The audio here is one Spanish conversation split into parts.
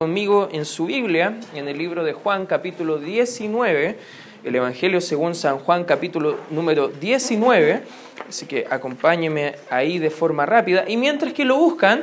conmigo en su Biblia, en el libro de Juan capítulo 19, el Evangelio según San Juan capítulo número 19, así que acompáñeme ahí de forma rápida. Y mientras que lo buscan,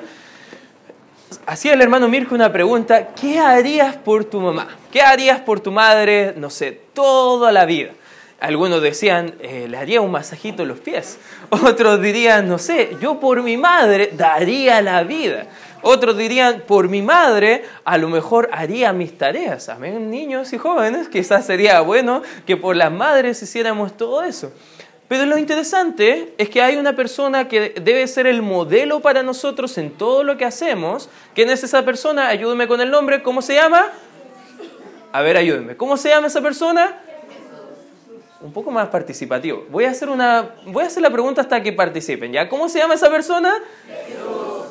hacía el hermano Mirko una pregunta, ¿qué harías por tu mamá? ¿Qué harías por tu madre, no sé, toda la vida? Algunos decían, eh, le haría un masajito en los pies. Otros dirían, no sé, yo por mi madre daría la vida. Otros dirían, por mi madre, a lo mejor haría mis tareas. Amén, niños y jóvenes, quizás sería bueno que por las madres hiciéramos todo eso. Pero lo interesante es que hay una persona que debe ser el modelo para nosotros en todo lo que hacemos. ¿Quién es esa persona? Ayúdeme con el nombre. ¿Cómo se llama? A ver, ayúdenme. ¿Cómo se llama esa persona? Un poco más participativo. Voy a hacer una, voy a hacer la pregunta hasta que participen. ¿Ya? ¿Cómo se llama esa persona?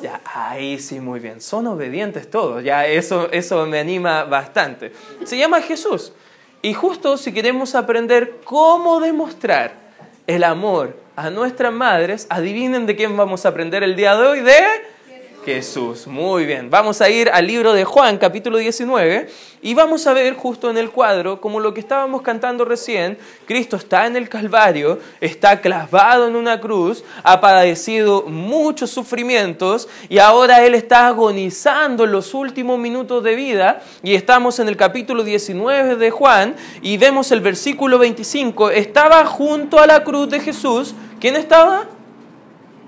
Ya, ahí sí, muy bien. Son obedientes todos. Ya, eso, eso me anima bastante. Se llama Jesús. Y justo si queremos aprender cómo demostrar el amor a nuestras madres, adivinen de quién vamos a aprender el día de hoy. De Jesús. Muy bien. Vamos a ir al libro de Juan, capítulo 19, y vamos a ver justo en el cuadro, como lo que estábamos cantando recién, Cristo está en el Calvario, está clavado en una cruz, ha padecido muchos sufrimientos y ahora Él está agonizando en los últimos minutos de vida, y estamos en el capítulo 19 de Juan, y vemos el versículo 25, estaba junto a la cruz de Jesús, ¿quién estaba?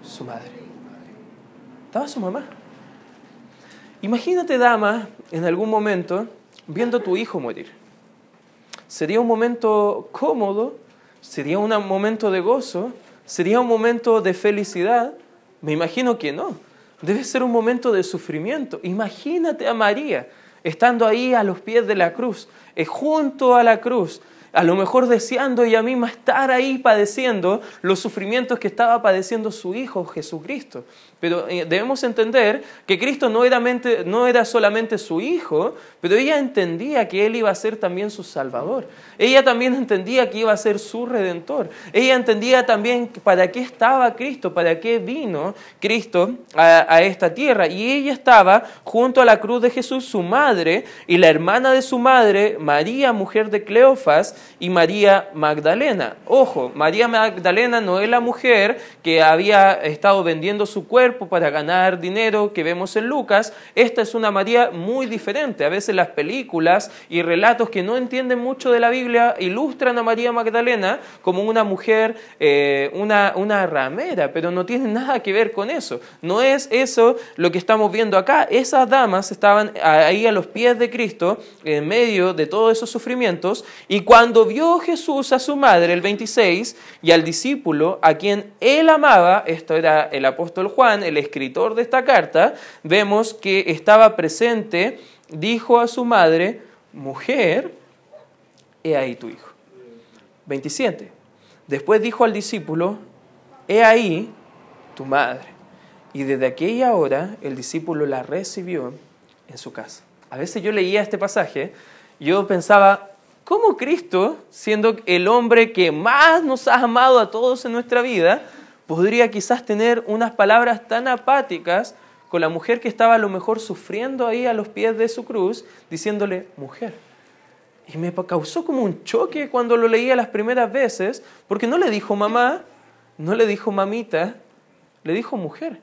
Su madre. Estaba su mamá. Imagínate, dama, en algún momento viendo a tu hijo morir. ¿Sería un momento cómodo? ¿Sería un momento de gozo? ¿Sería un momento de felicidad? Me imagino que no. Debe ser un momento de sufrimiento. Imagínate a María estando ahí a los pies de la cruz, eh, junto a la cruz, a lo mejor deseando ella misma estar ahí padeciendo los sufrimientos que estaba padeciendo su Hijo Jesucristo. Pero eh, debemos entender que Cristo no era, no era solamente su Hijo, pero ella entendía que Él iba a ser también su Salvador. Ella también entendía que iba a ser su Redentor. Ella entendía también para qué estaba Cristo, para qué vino Cristo a, a esta tierra. Y ella estaba junto a la cruz de Jesús, su madre, y la hermana de su madre, María, mujer de Cleofas, y María Magdalena. Ojo, María Magdalena no es la mujer que había estado vendiendo su cuerpo para ganar dinero que vemos en Lucas. Esta es una María muy diferente. A veces las películas y relatos que no entienden mucho de la Biblia ilustran a María Magdalena como una mujer, eh, una, una ramera, pero no tiene nada que ver con eso. No es eso lo que estamos viendo acá. Esas damas estaban ahí a los pies de Cristo en medio de todos esos sufrimientos y cuando cuando vio Jesús a su madre, el 26, y al discípulo a quien él amaba, esto era el apóstol Juan, el escritor de esta carta, vemos que estaba presente, dijo a su madre, mujer, he ahí tu hijo. 27. Después dijo al discípulo, he ahí tu madre. Y desde aquella hora el discípulo la recibió en su casa. A veces yo leía este pasaje, yo pensaba, ¿Cómo Cristo, siendo el hombre que más nos ha amado a todos en nuestra vida, podría quizás tener unas palabras tan apáticas con la mujer que estaba a lo mejor sufriendo ahí a los pies de su cruz, diciéndole, mujer? Y me causó como un choque cuando lo leía las primeras veces, porque no le dijo mamá, no le dijo mamita, le dijo mujer.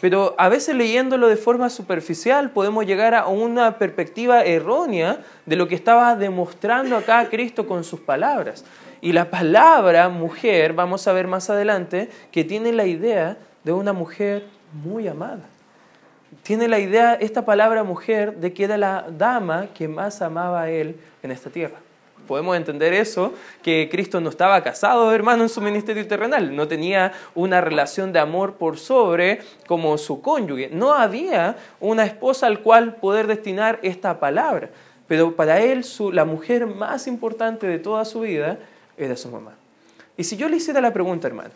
Pero a veces leyéndolo de forma superficial podemos llegar a una perspectiva errónea de lo que estaba demostrando acá Cristo con sus palabras. Y la palabra mujer, vamos a ver más adelante, que tiene la idea de una mujer muy amada. Tiene la idea, esta palabra mujer, de que era la dama que más amaba a él en esta tierra. Podemos entender eso, que Cristo no estaba casado, hermano, en su ministerio terrenal, no tenía una relación de amor por sobre como su cónyuge. No había una esposa al cual poder destinar esta palabra, pero para él la mujer más importante de toda su vida era su mamá. Y si yo le hiciera la pregunta, hermano,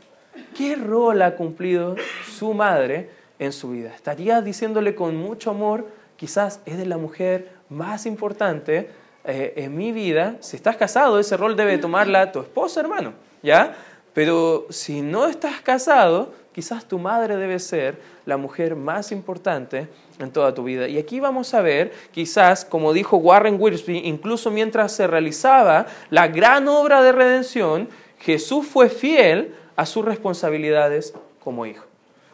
¿qué rol ha cumplido su madre en su vida? Estaría diciéndole con mucho amor, quizás es de la mujer más importante eh, en mi vida, si estás casado, ese rol debe tomarla tu esposa, hermano, ¿ya? Pero si no estás casado, quizás tu madre debe ser la mujer más importante en toda tu vida. Y aquí vamos a ver, quizás, como dijo Warren Wiersbe, incluso mientras se realizaba la gran obra de redención, Jesús fue fiel a sus responsabilidades como hijo.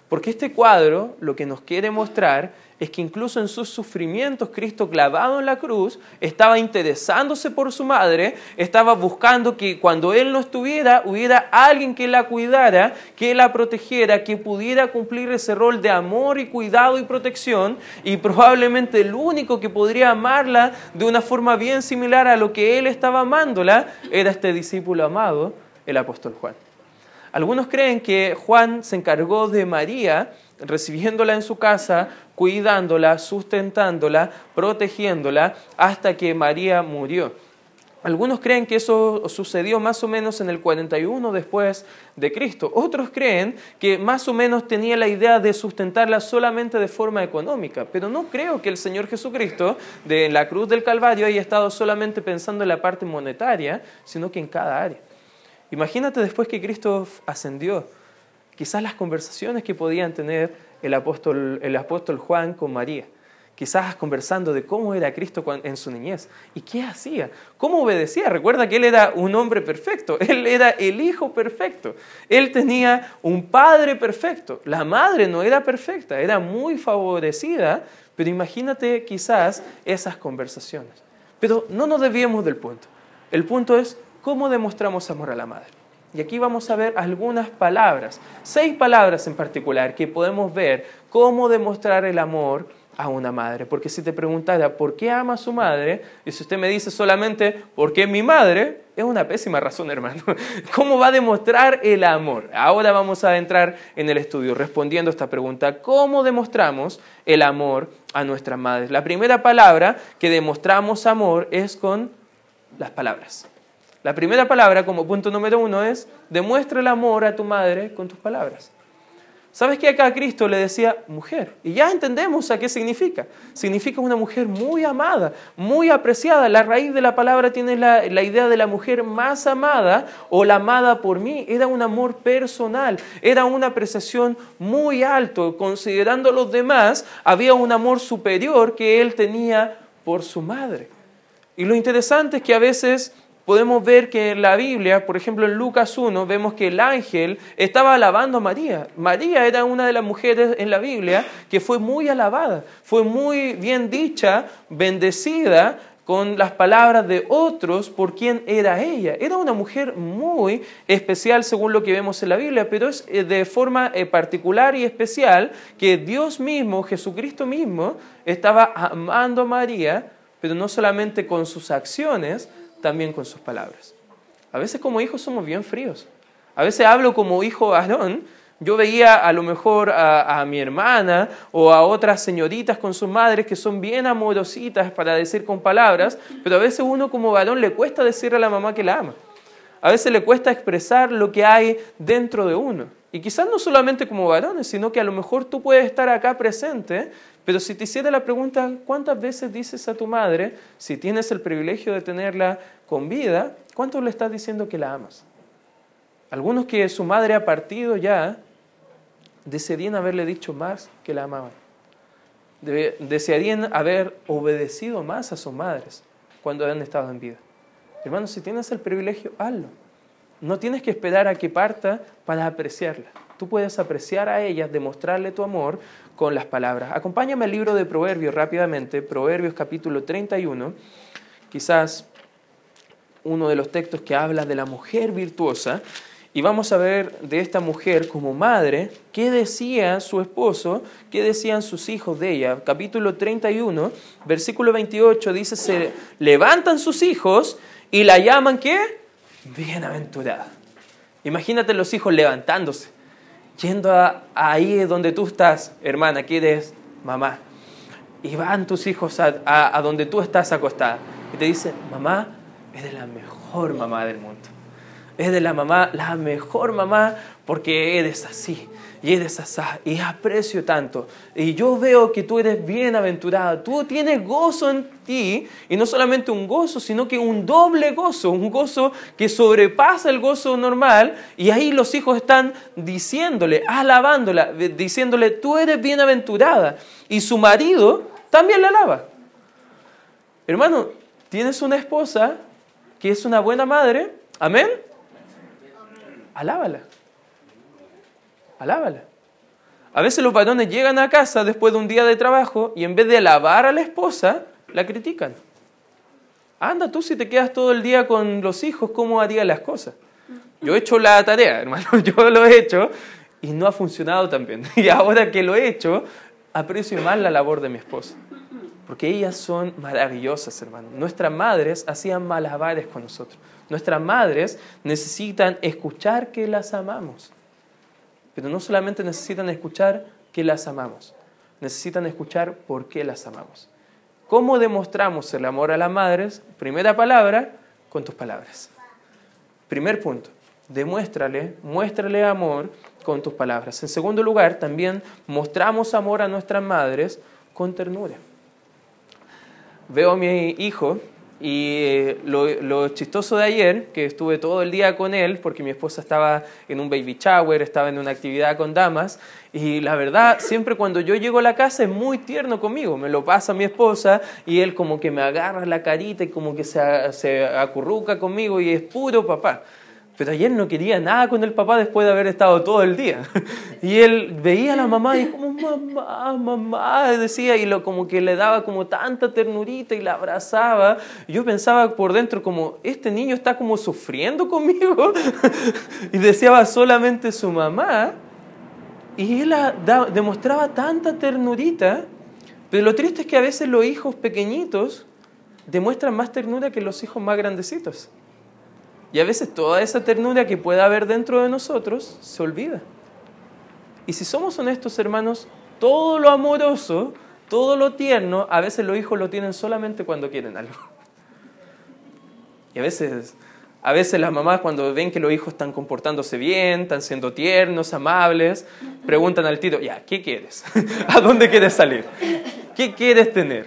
Porque este cuadro lo que nos quiere mostrar es que incluso en sus sufrimientos Cristo clavado en la cruz estaba interesándose por su madre, estaba buscando que cuando Él no estuviera hubiera alguien que la cuidara, que la protegiera, que pudiera cumplir ese rol de amor y cuidado y protección y probablemente el único que podría amarla de una forma bien similar a lo que Él estaba amándola era este discípulo amado, el apóstol Juan. Algunos creen que Juan se encargó de María, recibiéndola en su casa, cuidándola, sustentándola, protegiéndola, hasta que María murió. Algunos creen que eso sucedió más o menos en el 41 después de Cristo. Otros creen que más o menos tenía la idea de sustentarla solamente de forma económica. Pero no creo que el Señor Jesucristo de la cruz del Calvario haya estado solamente pensando en la parte monetaria, sino que en cada área. Imagínate después que Cristo ascendió, quizás las conversaciones que podían tener el apóstol, el apóstol Juan con María, quizás conversando de cómo era Cristo en su niñez. Y qué hacía, cómo obedecía. Recuerda que él era un hombre perfecto, él era el hijo perfecto, él tenía un padre perfecto, la madre no era perfecta, era muy favorecida, pero imagínate quizás esas conversaciones. Pero no nos debíamos del punto. El punto es ¿Cómo demostramos amor a la madre? Y aquí vamos a ver algunas palabras, seis palabras en particular, que podemos ver cómo demostrar el amor a una madre. Porque si te preguntara por qué ama a su madre, y si usted me dice solamente por qué mi madre, es una pésima razón, hermano. ¿Cómo va a demostrar el amor? Ahora vamos a entrar en el estudio respondiendo a esta pregunta. ¿Cómo demostramos el amor a nuestras madres? La primera palabra que demostramos amor es con las palabras. La primera palabra, como punto número uno, es demuestra el amor a tu madre con tus palabras. ¿Sabes que acá Cristo le decía mujer? Y ya entendemos a qué significa. Significa una mujer muy amada, muy apreciada. La raíz de la palabra tiene la, la, idea de la mujer más amada o la amada por mí. Era un amor personal, era una apreciación muy alto. Considerando a los demás, había un amor superior que él tenía por su madre. Y lo interesante es que a veces podemos ver que en la Biblia, por ejemplo en Lucas 1, vemos que el ángel estaba alabando a María. María era una de las mujeres en la Biblia que fue muy alabada, fue muy bien dicha, bendecida con las palabras de otros por quién era ella. Era una mujer muy especial según lo que vemos en la Biblia, pero es eh, de forma eh, particular y especial que Dios mismo, Jesucristo mismo, estaba amando a María, pero no solamente con sus acciones, también con sus palabras. A veces como hijos somos bien fríos. A veces hablo como hijo Aarón. Yo veía a lo mejor a, mi hermana o a otras señoritas con sus madres que son bien amorositas para decir con palabras, pero a veces uno como varón le cuesta decirle a la mamá que la ama. A veces le cuesta expresar lo que hay dentro de uno. Y quizás no solamente como varones, sino que a lo mejor tú puedes estar acá presente, pero si te hiciera la pregunta, ¿cuántas veces dices a tu madre, si tienes el privilegio de tenerla con vida, cuánto le estás diciendo que la amas? Algunos que su madre ha partido ya, desearían haberle dicho más que la amaban. Desearían haber obedecido más a sus madres cuando han estado en vida. Hermanos, si tienes el privilegio, hazlo. No tienes que esperar a que parta para apreciarla. Tú puedes apreciar a ella, demostrarle tu amor con las palabras. Acompáñame al libro de Proverbios rápidamente, Proverbios capítulo 31, quizás uno de los textos que habla de la mujer virtuosa, y vamos a ver de esta mujer como madre, qué decía su esposo, qué decían sus hijos de ella. Capítulo 31, versículo 28 dice, se levantan sus hijos y la llaman qué? Bienaventurada. Imagínate los hijos levantándose yendo a, ahí donde tú estás, hermana, que eres mamá. Y van tus hijos a, a, donde tú estás acostada. Y te dicen, mamá, eres la mejor mamá del mundo. es de la mamá, la mejor mamá, porque eres así, y eres así, y aprecio tanto. Y yo veo que tú eres bienaventurada, tú tienes gozo en ti, y no solamente un gozo, sino que un doble gozo, un gozo que sobrepasa el gozo normal, y ahí los hijos están diciéndole, alabándola, diciéndole, tú eres bienaventurada, y su marido también la alaba. Hermano, tienes una esposa que es una buena madre, amén. Alábala. Alábala. A veces los varones llegan a casa después de un día de trabajo y en vez de alabar a la esposa, la critican. Anda tú si te quedas todo el día con los hijos, ¿cómo harías las cosas? Yo he hecho la tarea, hermano, yo lo he hecho y no ha funcionado tan bien. Y ahora que lo he hecho, aprecio más la labor de mi esposa. Porque ellas son maravillosas, hermano. Nuestras madres hacían malabares con nosotros. Nuestras madres necesitan escuchar que las amamos. Pero no solamente necesitan escuchar que las amamos, necesitan escuchar por qué las amamos. ¿Cómo demostramos el amor a las madres? Primera palabra, con tus palabras. Primer punto, demuéstrale, muéstrale amor con tus palabras. En segundo lugar, también mostramos amor a nuestras madres con ternura. Veo a mi hijo y eh, lo, chistoso de ayer, que estuve todo el día con él, porque mi esposa estaba en un baby shower, estaba en una actividad con damas, y la verdad, siempre cuando yo llego a la casa es muy tierno conmigo, me lo pasa mi esposa y él como que me agarra la carita y como que se, se acurruca conmigo y es puro papá. Pero ayer no quería nada con el papá después de haber estado todo el día. Y él veía a la mamá y como, mamá, mamá, decía, y lo, como que le daba como tanta ternurita y la abrazaba. Yo pensaba por dentro como, este niño está como sufriendo conmigo. Y deseaba solamente su mamá. Y él demostraba tanta ternurita. Pero lo triste es que a veces los hijos pequeñitos demuestran más ternura que los hijos más grandecitos. Y a veces toda esa ternura que pueda haber dentro de nosotros se olvida. Y si somos honestos, hermanos, todo lo amoroso, todo lo tierno, a veces los hijos lo tienen solamente cuando quieren algo. Y a veces, a veces las mamás cuando ven que los hijos están comportándose bien, están siendo tiernos, amables, preguntan al tito, ya, ¿qué quieres? ¿A dónde quieres salir? ¿Qué quieres tener?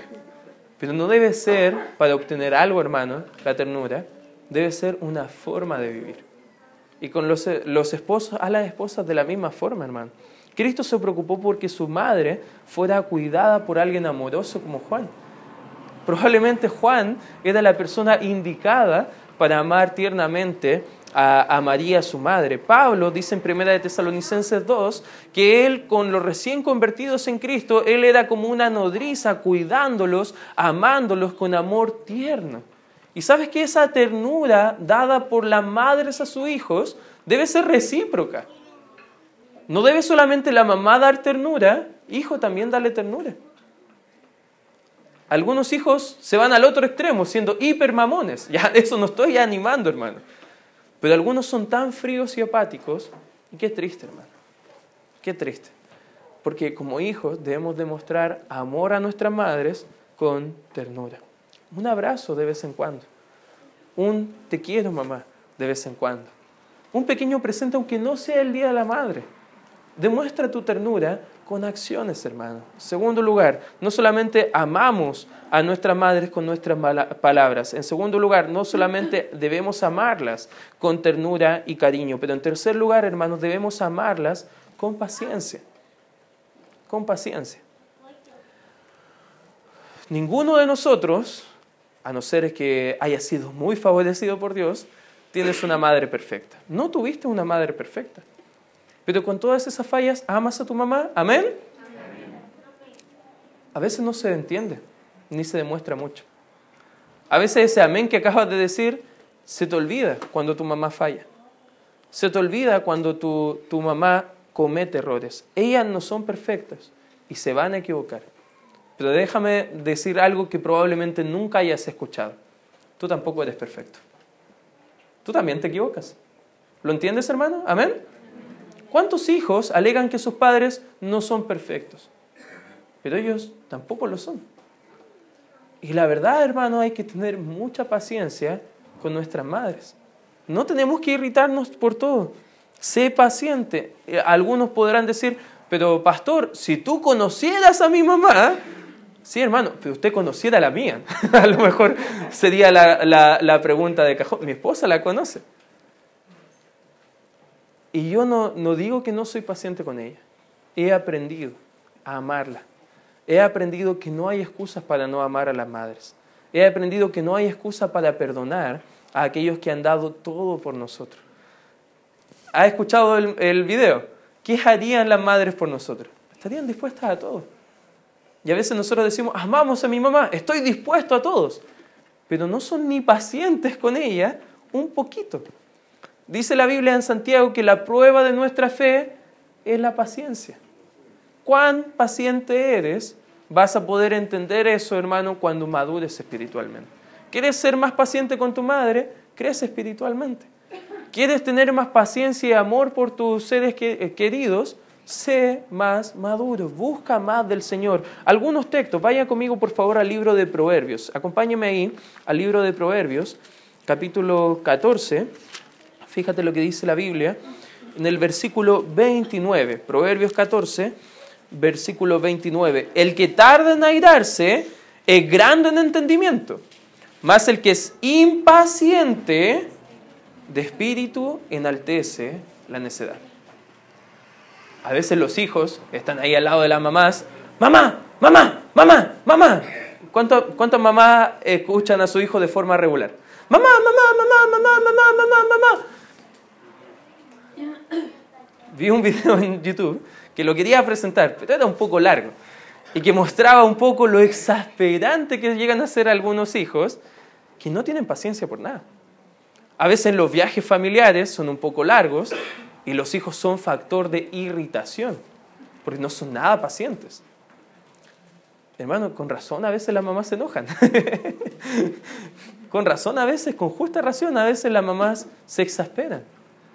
Pero no debe ser para obtener algo, hermano, la ternura, debe ser una forma de vivir. Y con los, los esposos, a las esposas de la misma forma, hermano. Cristo se preocupó porque su madre fuera cuidada por alguien amoroso como Juan. Probablemente Juan era la persona indicada para amar tiernamente a, a, María, su madre. Pablo dice en 1 de Tesalonicenses 2 que él, con los recién convertidos en Cristo, él era como una nodriza cuidándolos, amándolos con amor tierno. Y sabes que esa ternura dada por las madres a sus hijos debe ser recíproca. No debe solamente la mamá dar ternura, hijo también darle ternura. Algunos hijos se van al otro extremo siendo hipermamones. Ya eso no estoy animando, hermano. Pero algunos son tan fríos y apáticos. Y qué triste, hermano. Qué triste. Porque como hijos debemos demostrar amor a nuestras madres con ternura. Un abrazo de vez en cuando. Un te quiero, mamá, de vez en cuando. Un pequeño presente, aunque no sea el Día de la Madre. Demuestra tu ternura con acciones, hermano. Segundo lugar, no solamente amamos a nuestras madres con nuestras palabras. En segundo lugar, no solamente debemos amarlas con ternura y cariño, pero en tercer lugar, hermanos, debemos amarlas con paciencia. Con paciencia. Ninguno de nosotros a no ser que haya sido muy favorecido por Dios, tienes una madre perfecta. No tuviste una madre perfecta. Pero con todas esas fallas, amas a tu mamá. Amén. A veces no se entiende, ni se demuestra mucho. A veces ese amén que acabas de decir se te olvida cuando tu mamá falla. Se te olvida cuando tu, tu mamá comete errores. Ellas no son perfectas y se van a equivocar. Pero déjame decir algo que probablemente nunca hayas escuchado. Tú tampoco eres perfecto. Tú también te equivocas. ¿Lo entiendes, hermano? Amén. ¿Cuántos hijos alegan que sus padres no son perfectos? Pero ellos tampoco lo son. Y la verdad, hermano, hay que tener mucha paciencia con nuestras madres. No tenemos que irritarnos por todo. Sé paciente. Eh, algunos podrán decir, pero pastor, si tú conocieras a mi mamá, sí hermano, pero usted conociera la mía. a lo mejor sería la, pregunta de cajón. Mi esposa la conoce. Y yo no, no digo que no soy paciente con ella. He aprendido a amarla. He aprendido que no hay excusas para no amar a las madres. He aprendido que no hay excusa para perdonar a aquellos que han dado todo por nosotros. ¿Ha escuchado el, el video? ¿Qué harían las madres por nosotros? Estarían dispuestas a todo. Y a veces nosotros decimos, amamos a mi mamá, estoy dispuesto a todos. Pero no son ni pacientes con ella un poquito. Dice la Biblia en Santiago que la prueba de nuestra fe es la paciencia. ¿Cuán paciente eres? Vas a poder entender eso, hermano, cuando madures espiritualmente. ¿Quieres ser más paciente con tu madre? Crece espiritualmente. ¿Quieres tener más paciencia y amor por tus seres eh, queridos? Sé más maduro, busca más del Señor. Algunos textos, vaya conmigo por favor al libro de Proverbios. Acompáñame ahí al libro de Proverbios, capítulo 14. Fíjate lo que dice la Biblia en el versículo 29. Proverbios 14, versículo 29. El que tarda en airarse es grande en entendimiento, mas el que es impaciente de espíritu enaltece la necedad. A veces los hijos están ahí al lado de las mamás, mamá, mamá, mamá, mamá. ¿Cuántas mamás escuchan a su hijo de forma regular? Mamá, mamá, mamá, mamá, mamá, mamá, mamá. Vi un video en YouTube que lo quería presentar, pero era un poco largo y que mostraba un poco lo exasperante que llegan a ser algunos hijos que no tienen paciencia por nada. A veces los viajes familiares son un poco largos y los hijos son factor de irritación, porque no son nada pacientes. Hermano, con razón a veces las mamás se enojan. con razón a veces, con justa razón, a veces las mamás se exasperan.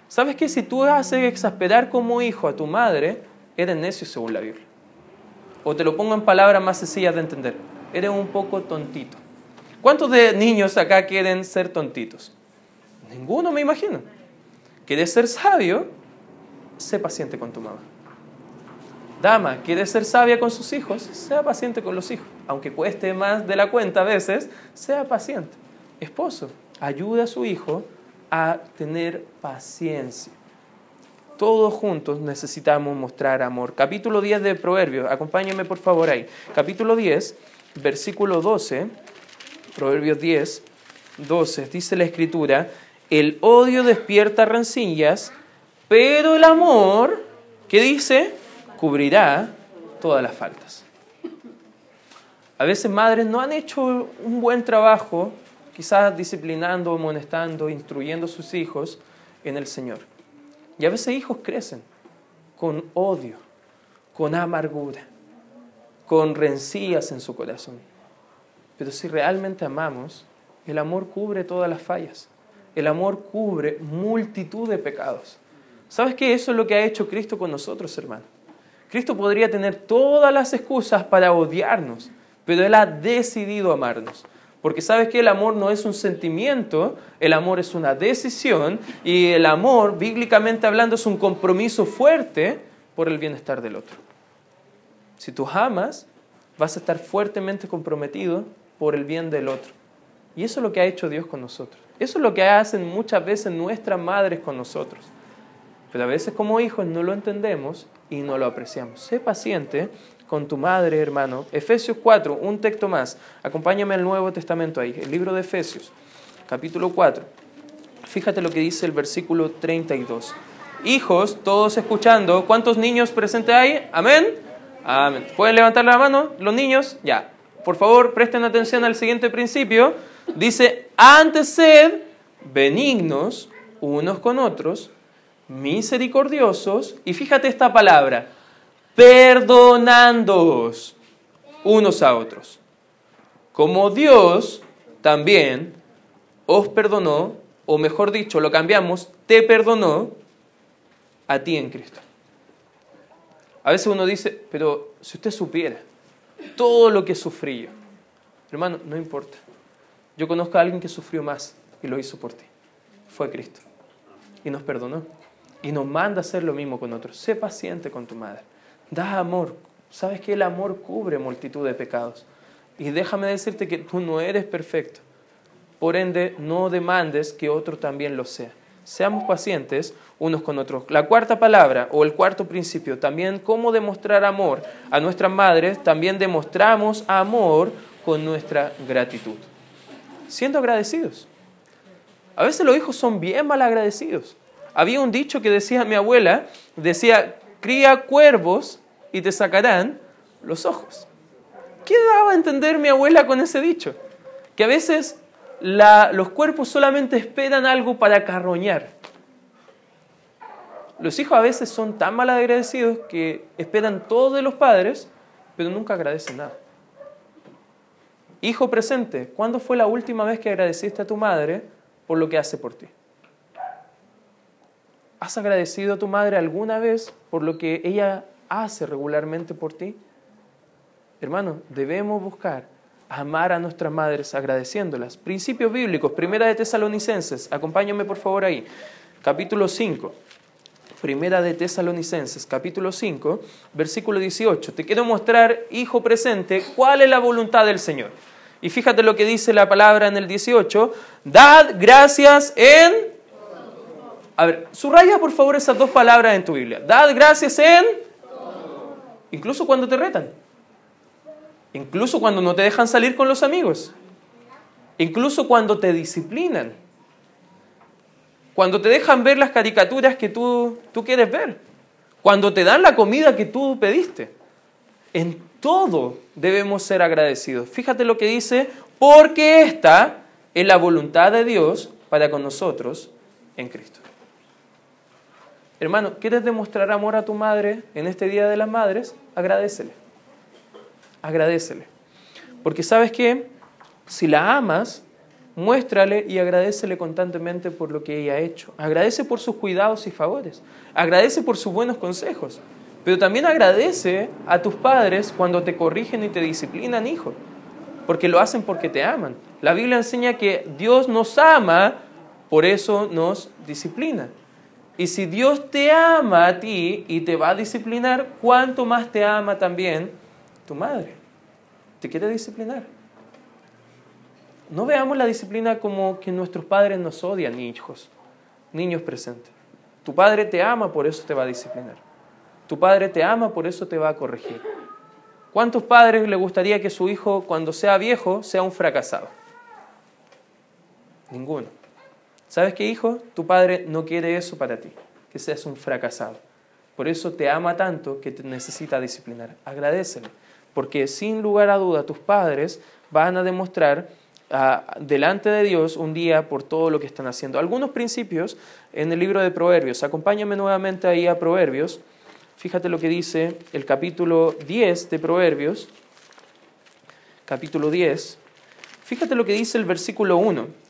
¿Sabes qué? Si tú haces exasperar como hijo a tu madre, eres necio según la Biblia. O te lo pongo en palabras más sencillas de entender. Eres un poco tontito. ¿Cuántos de niños acá quieren ser tontitos? Ninguno me imagino. ¿Quieres ser sabio? Sé paciente con tu mamá. Dama, ¿quieres ser sabia con sus hijos? Sea paciente con los hijos. Aunque cueste más de la cuenta a veces, sea paciente. Esposo, ayude a su hijo a tener paciencia. Todos juntos necesitamos mostrar amor. Capítulo 10 de Proverbios, acompáñenme por favor ahí. Capítulo 10, versículo 12, Proverbios 10, 12, dice la escritura, el odio despierta rencillas, pero el amor, ¿qué dice? Cubrirá todas las faltas. A veces madres no han hecho un buen trabajo, quizás disciplinando, amonestando, instruyendo a sus hijos en el Señor. Y a veces hijos crecen con odio, con amargura, con rencillas en su corazón. Pero si realmente amamos, el amor cubre todas las fallas el amor cubre multitud de pecados. ¿Sabes qué? Eso es lo que ha hecho Cristo con nosotros, hermano. Cristo podría tener todas las excusas para odiarnos, pero Él ha decidido amarnos. Porque sabes que el amor no es un sentimiento, el amor es una decisión y el amor, bíblicamente hablando, es un compromiso fuerte por el bienestar del otro. Si tú amas, vas a estar fuertemente comprometido por el bien del otro. Y eso es lo que ha hecho Dios con nosotros. Eso es lo que hacen muchas veces nuestras madres con nosotros. Pero a veces como hijos no lo entendemos y no lo apreciamos. Sé paciente con tu madre, hermano. Efesios 4, un texto más. Acompáñame al Nuevo Testamento ahí, el libro de Efesios, capítulo 4. Fíjate lo que dice el versículo 32. Hijos, todos escuchando, ¿cuántos niños presentes hay? Amén. Amén. ¿Pueden levantar la mano los niños? Ya. Por favor, presten atención al siguiente principio Dice, antes sed benignos unos con otros, misericordiosos, y fíjate esta palabra, perdonándoos unos a otros. Como Dios también os perdonó, o mejor dicho, lo cambiamos, te perdonó a ti en Cristo. A veces uno dice, pero si usted supiera todo lo que sufrí hermano, no importa. Yo conozco a alguien que sufrió más y lo hizo por ti. fue Cristo. Y nos perdonó. Y nos manda hacer lo mismo con otros. Sé paciente con tu madre. Da amor. Sabes que el amor cubre multitud de pecados. Y déjame decirte que tú no eres perfecto. Por ende, no demandes que otro también lo sea. Seamos pacientes unos con otros. La cuarta palabra o el cuarto principio, también cómo demostrar amor a nuestras madres, también demostramos amor con nuestra gratitud. Siendo agradecidos. A veces los hijos son bien mal agradecidos. Había un dicho que decía mi abuela, decía, cría cuervos y te sacarán los ojos. ¿Qué daba a entender mi abuela con ese dicho? Que a veces los cuerpos solamente esperan algo para carroñar. Los hijos a veces son tan mal agradecidos que esperan todo de los padres, pero nunca agradecen nada. Hijo presente, ¿cuándo fue la última vez que agradeciste a tu madre por lo que hace por ti? ¿Has agradecido a tu madre alguna vez por lo que ella hace regularmente por ti? Hermano, debemos buscar amar a nuestras madres agradeciéndolas. Principios bíblicos, Primera de Tesalonicenses, acompáñame por favor ahí, capítulo 5. Primera de Tesalonicenses, capítulo 5, versículo 18. Te quiero mostrar, hijo presente, cuál es la voluntad del Señor. Y fíjate lo que dice la palabra en el 18. Dad gracias en... A ver, subraya por favor esas dos palabras en tu Biblia. Dad gracias en... Incluso cuando te retan. Incluso cuando no te dejan salir con los amigos. Incluso cuando te disciplinan. Cuando te dejan ver las caricaturas que tú, tú quieres ver. Cuando te dan la comida que tú pediste. En todo debemos ser agradecidos. Fíjate lo que dice, porque esta es la voluntad de Dios para con nosotros en Cristo. Hermano, ¿quieres demostrar amor a tu madre en este Día de las Madres? Agradecele agradecele. Porque sabes que si la amas, muéstrale y agradecele constantemente por lo que ella ha hecho. Agradece por sus cuidados y favores. Agradece por sus buenos consejos. Pero también agradece a tus padres cuando te corrigen y te disciplinan, hijo. Porque lo hacen porque te aman. La Biblia enseña que Dios nos ama, por eso nos disciplina. Y si Dios te ama a ti y te va a disciplinar, ¿cuánto más te ama también tu madre. Te quiere disciplinar. No veamos la disciplina como que nuestros padres nos odian, hijos, niños presentes. Tu padre te ama, por eso te va a disciplinar. Tu padre te ama, por eso te va a corregir. ¿Cuántos padres le gustaría que su hijo, cuando sea viejo, sea un fracasado? Ninguno. ¿Sabes qué, hijo? Tu padre no quiere eso para ti, que seas un fracasado. Por eso te ama tanto que te necesita disciplinar. Agradecele porque sin lugar a duda tus padres van a demostrar ah, delante de Dios un día por todo lo que están haciendo. Algunos principios en el libro de Proverbios. Acompáñame nuevamente ahí a Proverbios. Fíjate lo que dice el capítulo 10 de Proverbios. Capítulo 10. Fíjate lo que dice el versículo 1.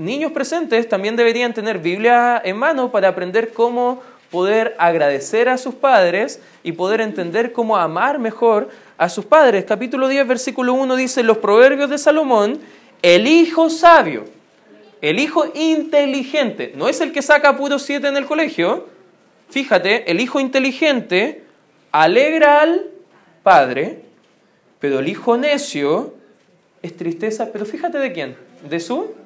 Niños presentes también deberían tener Biblia en mano para aprender cómo poder agradecer a sus padres y poder entender cómo amar mejor a sus padres. Capítulo 10, versículo 1 dice, los proverbios de Salomón, el hijo sabio, el hijo inteligente, no es el que saca puro 7 en el colegio, fíjate, el hijo inteligente alegra al padre, pero el hijo necio es tristeza, pero fíjate de quién, de su...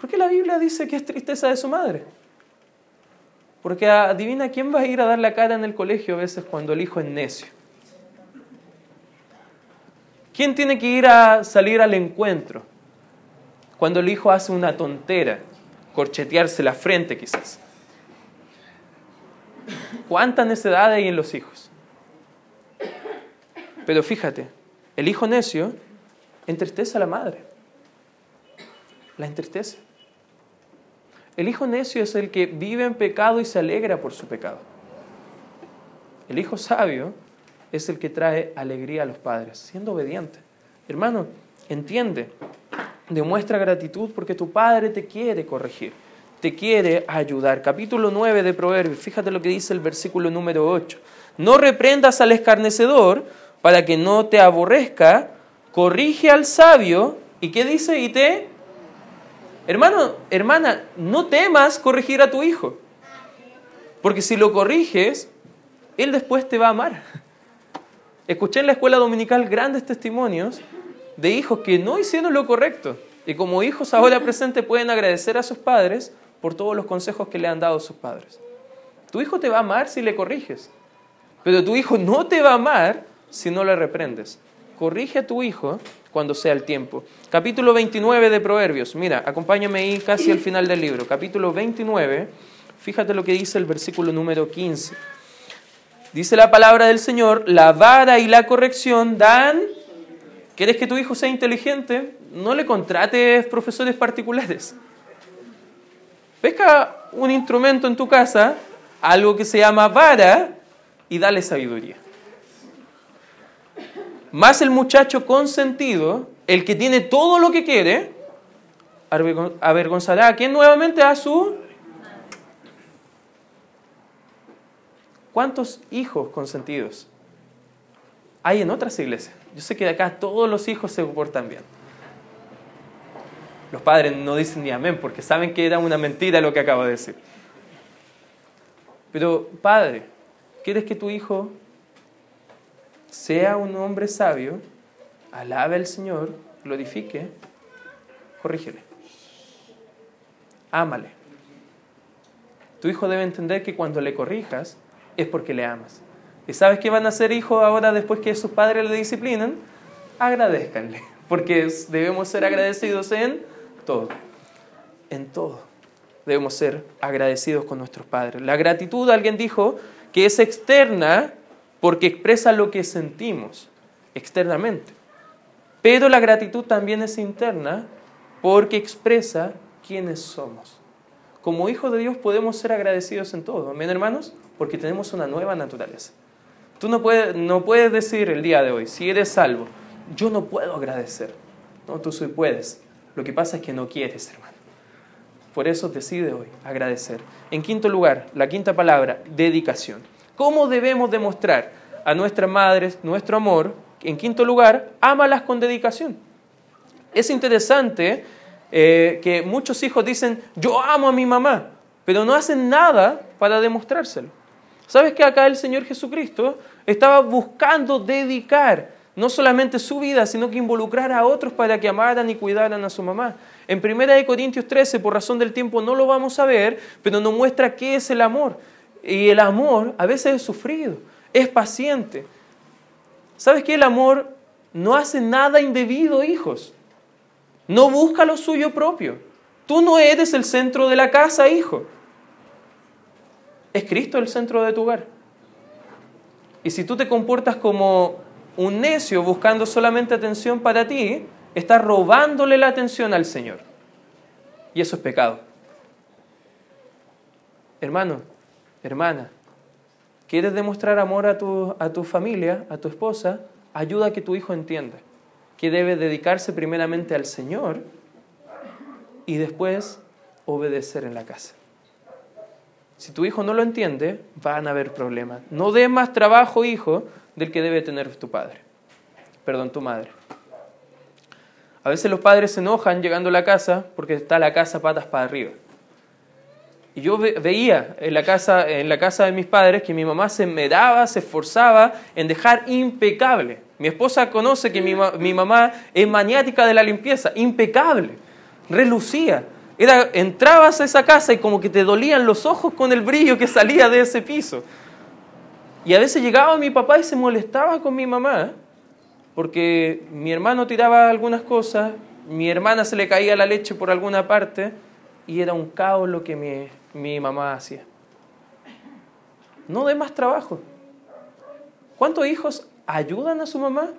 ¿Por qué la Biblia dice que es tristeza de su madre? Porque adivina quién va a ir a dar la cara en el colegio a veces cuando el hijo es necio. ¿Quién tiene que ir a salir al encuentro cuando el hijo hace una tontera? Corchetearse la frente quizás. ¿Cuánta necedad hay en los hijos? Pero fíjate, el hijo necio entristece a la madre. La entristece. El hijo necio es el que vive en pecado y se alegra por su pecado. El hijo sabio es el que trae alegría a los padres, siendo obediente. Hermano, entiende, demuestra gratitud porque tu padre te quiere corregir, te quiere ayudar. Capítulo 9 de Proverbios, fíjate lo que dice el versículo número 8. No reprendas al escarnecedor para que no te aborrezca, corrige al sabio y ¿qué dice? Y te Hermano, hermana, no temas corregir a tu hijo. Porque si lo corriges, él después te va a amar. Escuché en la escuela dominical grandes testimonios de hijos que no hicieron lo correcto y como hijos ahora presentes pueden agradecer a sus padres por todos los consejos que le han dado sus padres. Tu hijo te va a amar si le corriges, pero tu hijo no te va a amar si no le reprendes. Corrige a tu hijo cuando sea el tiempo. Capítulo 29 de Proverbios. Mira, acompáñame ahí casi al final del libro. Capítulo 29, fíjate lo que dice el versículo número 15. Dice la palabra del Señor, la vara y la corrección dan... ¿Quieres que tu hijo sea inteligente? No le contrates profesores particulares. Pesca un instrumento en tu casa, algo que se llama vara, y dale sabiduría. Más el muchacho consentido, el que tiene todo lo que quiere, avergonzará a quien nuevamente a su... ¿Cuántos hijos consentidos hay en otras iglesias? Yo sé que de acá todos los hijos se comportan bien. Los padres no dicen ni amén porque saben que era una mentira lo que acabo de decir. Pero, padre, ¿quieres que tu hijo sea un hombre sabio, alabe al Señor, glorifique, corrígele, ámale. Tu hijo debe entender que cuando le corrijas es porque le amas. ¿Y sabes qué van a hacer hijos ahora después que sus padres le disciplinan? Agradezcanle, porque debemos ser agradecidos en todo. En todo. Debemos ser agradecidos con nuestros padres. La gratitud, alguien dijo, que es externa porque expresa lo que sentimos externamente. Pero la gratitud también es interna porque expresa quiénes somos. Como hijos de Dios podemos ser agradecidos en todo. ¿Amén, hermanos? Porque tenemos una nueva naturaleza. Tú no puedes, decir el día de hoy, si eres salvo, yo no puedo agradecer. No, tú sí puedes. Lo que pasa es que no quieres, hermano. Por eso decide hoy agradecer. En quinto lugar, la quinta palabra, dedicación. ¿Cómo debemos demostrar a nuestras madres nuestro amor? En quinto lugar, ámalas con dedicación. Es interesante eh, que muchos hijos dicen, yo amo a mi mamá, pero no hacen nada para demostrárselo. ¿Sabes que acá el Señor Jesucristo estaba buscando dedicar no solamente su vida, sino que involucrar a otros para que amaran y cuidaran a su mamá? En 1 Corintios 13, por razón del tiempo, no lo vamos a ver, pero nos muestra qué es el amor. Y el amor a veces es sufrido, es paciente. ¿Sabes que el amor no hace nada indebido, hijos? No busca lo suyo propio. Tú no eres el centro de la casa, hijo. Es Cristo el centro de tu hogar. Y si tú te comportas como un necio buscando solamente atención para ti, estás robándole la atención al Señor. Y eso es pecado. Hermano, hermana, ¿quieres demostrar amor a tu, a tu familia, a tu esposa? Ayuda a que tu hijo entienda que debe dedicarse primeramente al Señor y después obedecer en la casa. Si tu hijo no lo entiende, van a haber problemas. No dé más trabajo, hijo, del que debe tener tu padre. Perdón, tu madre. A veces los padres se enojan llegando a la casa porque está la casa patas para arriba. Y yo veía en la, casa, en la casa de mis padres que mi mamá se medaba, se esforzaba en dejar impecable. Mi esposa conoce que mi, mi mamá es maniática de la limpieza, impecable, relucía. Era, entrabas a esa casa y como que te dolían los ojos con el brillo que salía de ese piso. Y a veces llegaba mi papá y se molestaba con mi mamá, porque mi hermano tiraba algunas cosas, mi hermana se le caía la leche por alguna parte, y era un caos lo que mi, mi mamá hacía. No de más trabajo. ¿Cuántos hijos ayudan a su mamá?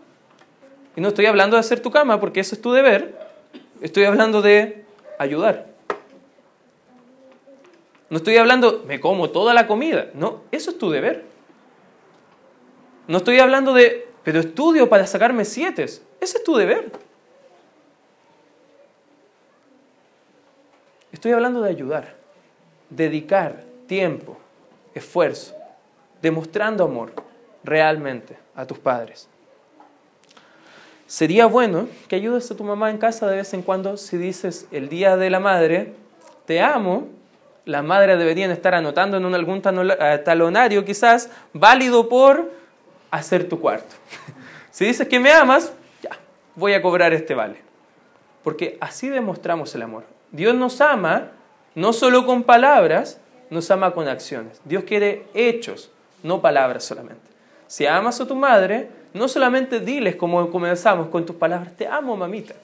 Y no estoy hablando de hacer tu cama, porque eso es tu deber. Estoy hablando de ayudar. No estoy hablando, me como toda la comida. No, eso es tu deber. No estoy hablando de, pero estudio para sacarme siete. Ese es tu deber. Estoy hablando de ayudar dedicar tiempo, esfuerzo, demostrando amor realmente a tus padres. Sería bueno que ayudes a tu mamá en casa de vez en cuando si dices el día de la madre, te amo, las madres deberían estar anotando en algún eh, talonario quizás, válido por hacer tu cuarto. Si dices que me amas, ya, voy a cobrar este vale. Porque así demostramos el amor. Dios nos ama no solo con palabras, nos ama con acciones. Dios quiere hechos, no palabras solamente. Si amas a tu madre, no solamente diles como comenzamos con tus palabras, te amo mamita.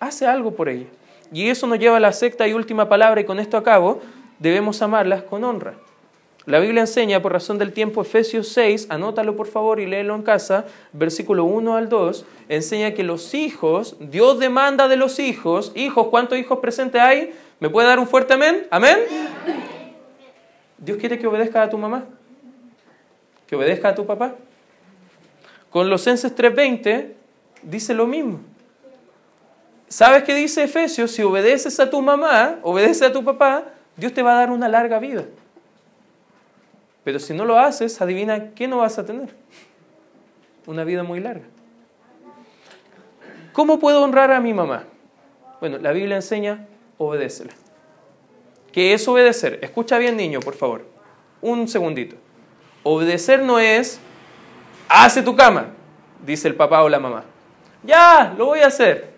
Hace algo por ella. Y eso nos lleva a la sexta y última palabra y con esto acabo, debemos amarlas con honra. La Biblia enseña, por razón del tiempo, Efesios 6, anótalo por favor y léelo en casa, versículo 1 al 2, enseña que los hijos, Dios demanda de los hijos, hijos, ¿cuántos hijos presentes hay? ¿Me puede dar un fuerte amén? ¿Amén? Dios quiere que obedezcas a tu mamá, que obedezca a tu papá. Con los Censes 3.20 dice lo mismo. ¿Sabes qué dice Efesios? Si obedeces a tu mamá, obedeces a tu papá, Dios te va a dar una larga vida. Pero si no lo haces, adivina qué no vas a tener. Una vida muy larga. ¿Cómo puedo honrar a mi mamá? Bueno, la Biblia enseña, obedécela. ¿Qué es obedecer? Escucha bien, niño, por favor. Un segundito. Obedecer no es hace tu cama, dice el papá o la mamá. Ya, lo voy a hacer.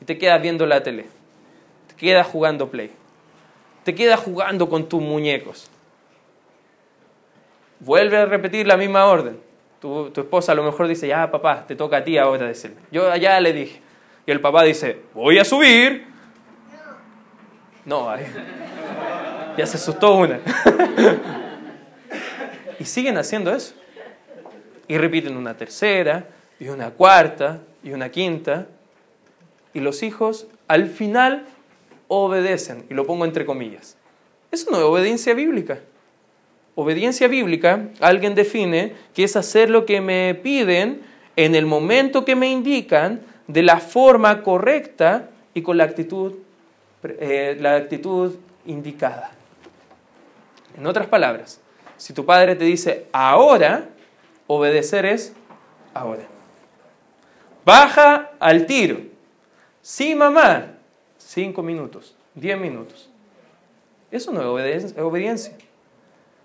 Y te quedas viendo la tele. Te quedas jugando play. Te quedas jugando con tus muñecos. Vuelve a repetir la misma orden. Tu, esposa a lo mejor dice, ya papá, te toca a ti ahora decirle. Yo ya le dije. Y el papá dice, voy a subir. No, ya se asustó una. y siguen haciendo eso y repiten una tercera, y una cuarta, y una quinta, y los hijos al final obedecen, y lo pongo entre comillas. Eso no es obediencia bíblica. Obediencia bíblica, alguien define que es hacer lo que me piden en el momento que me indican, de la forma correcta y con la actitud, eh, la actitud indicada. En otras palabras, si tu padre te dice ahora, Obedecer es ahora. Baja al tiro. Sí, mamá. Cinco minutos, diez minutos. Eso no es obediencia.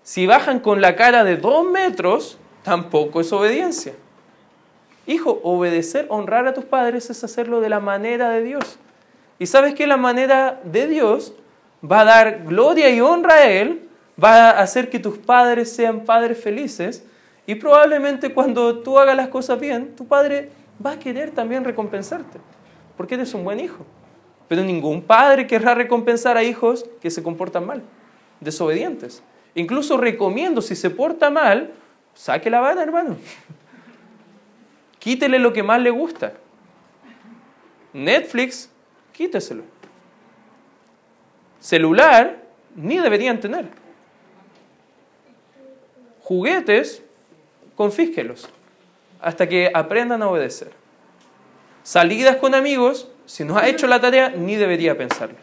Si bajan con la cara de dos metros, tampoco es obediencia. Hijo, obedecer, honrar a tus padres es hacerlo de la manera de Dios. Y sabes que la manera de Dios va a dar gloria y honra a Él, va a hacer que tus padres sean padres felices y probablemente cuando tú hagas las cosas bien, tu padre va a querer también recompensarte, porque eres un buen hijo. Pero ningún padre querrá recompensar a hijos que se comportan mal, desobedientes. Incluso recomiendo, si se porta mal, saque la vara, hermano. Quítele lo que más le gusta. Netflix, quíteselo. Celular, ni deberían tener. Juguetes, confísquelos hasta que aprendan a obedecer. Salidas con amigos, si no ha hecho la tarea, ni debería pensarlo.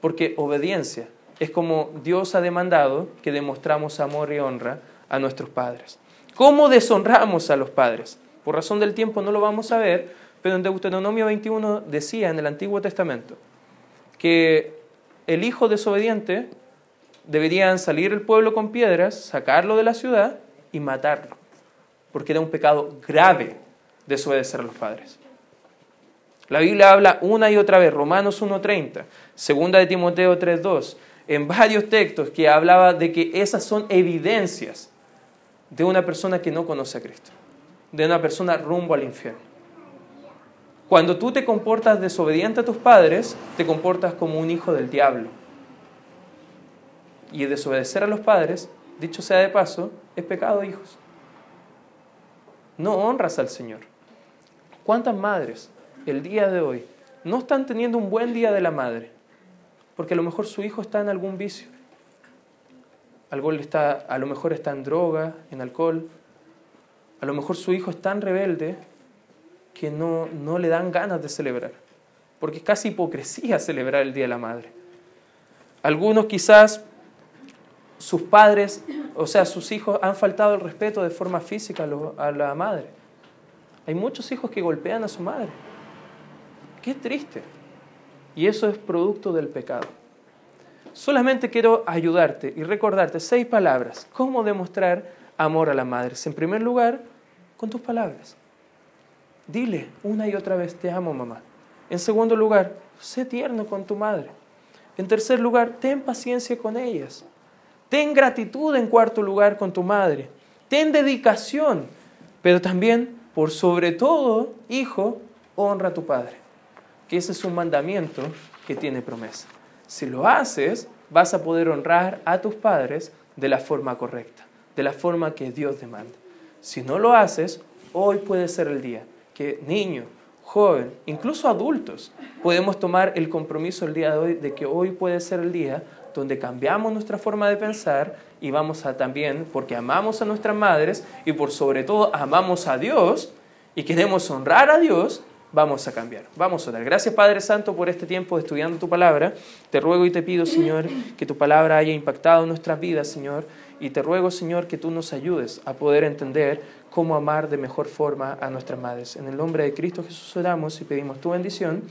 Porque obediencia es como Dios ha demandado que demostramos amor y honra a nuestros padres. ¿Cómo deshonramos a los padres? Por razón del tiempo no lo vamos a ver, pero en Deuteronomio 21 decía en el Antiguo Testamento que el hijo desobediente deberían salir el pueblo con piedras, sacarlo de la ciudad y matarlo, porque era un pecado grave desobedecer a los padres. La Biblia habla una y otra vez, Romanos 1.30, segunda de Timoteo 3.2, en varios textos que hablaba de que esas son evidencias de una persona que no conoce a Cristo, de una persona rumbo al infierno. Cuando tú te comportas desobediente a tus padres, te comportas como un hijo del diablo. Y desobedecer a los padres dicho sea de paso, es pecado, hijos. No honras al Señor. ¿Cuántas madres el día de hoy no están teniendo un buen día de la madre? Porque a lo mejor su hijo está en algún vicio. Algo está, a lo mejor está en droga, en alcohol. A lo mejor su hijo es tan rebelde que no, no le dan ganas de celebrar. Porque es casi hipocresía celebrar el Día de la Madre. Algunos quizás sus padres, o sea, sus hijos han faltado el respeto de forma física a la madre. Hay muchos hijos que golpean a su madre. Qué triste. Y eso es producto del pecado. Solamente quiero ayudarte y recordarte seis palabras. ¿Cómo demostrar amor a la madre? En primer lugar, con tus palabras. Dile una y otra vez, te amo mamá. En segundo lugar, sé tierno con tu madre. En tercer lugar, ten paciencia con ellas. Ten gratitud en cuarto lugar con tu madre. Ten dedicación. Pero también, por sobre todo, hijo, honra a tu padre. Que ese es un mandamiento que tiene promesa. Si lo haces, vas a poder honrar a tus padres de la forma correcta, de la forma que Dios demanda. Si no lo haces, hoy puede ser el día que niño, joven, incluso adultos, podemos tomar el compromiso el día de hoy de que hoy puede ser el día donde cambiamos nuestra forma de pensar y vamos a también, porque amamos a nuestras madres y por sobre todo amamos a Dios y queremos honrar a Dios, vamos a cambiar. Vamos a orar. Gracias Padre Santo por este tiempo estudiando tu palabra. Te ruego y te pido, Señor, que tu palabra haya impactado nuestras vidas, Señor. Y te ruego, Señor, que tú nos ayudes a poder entender cómo amar de mejor forma a nuestras madres. En el nombre de Cristo Jesús oramos y pedimos tu bendición.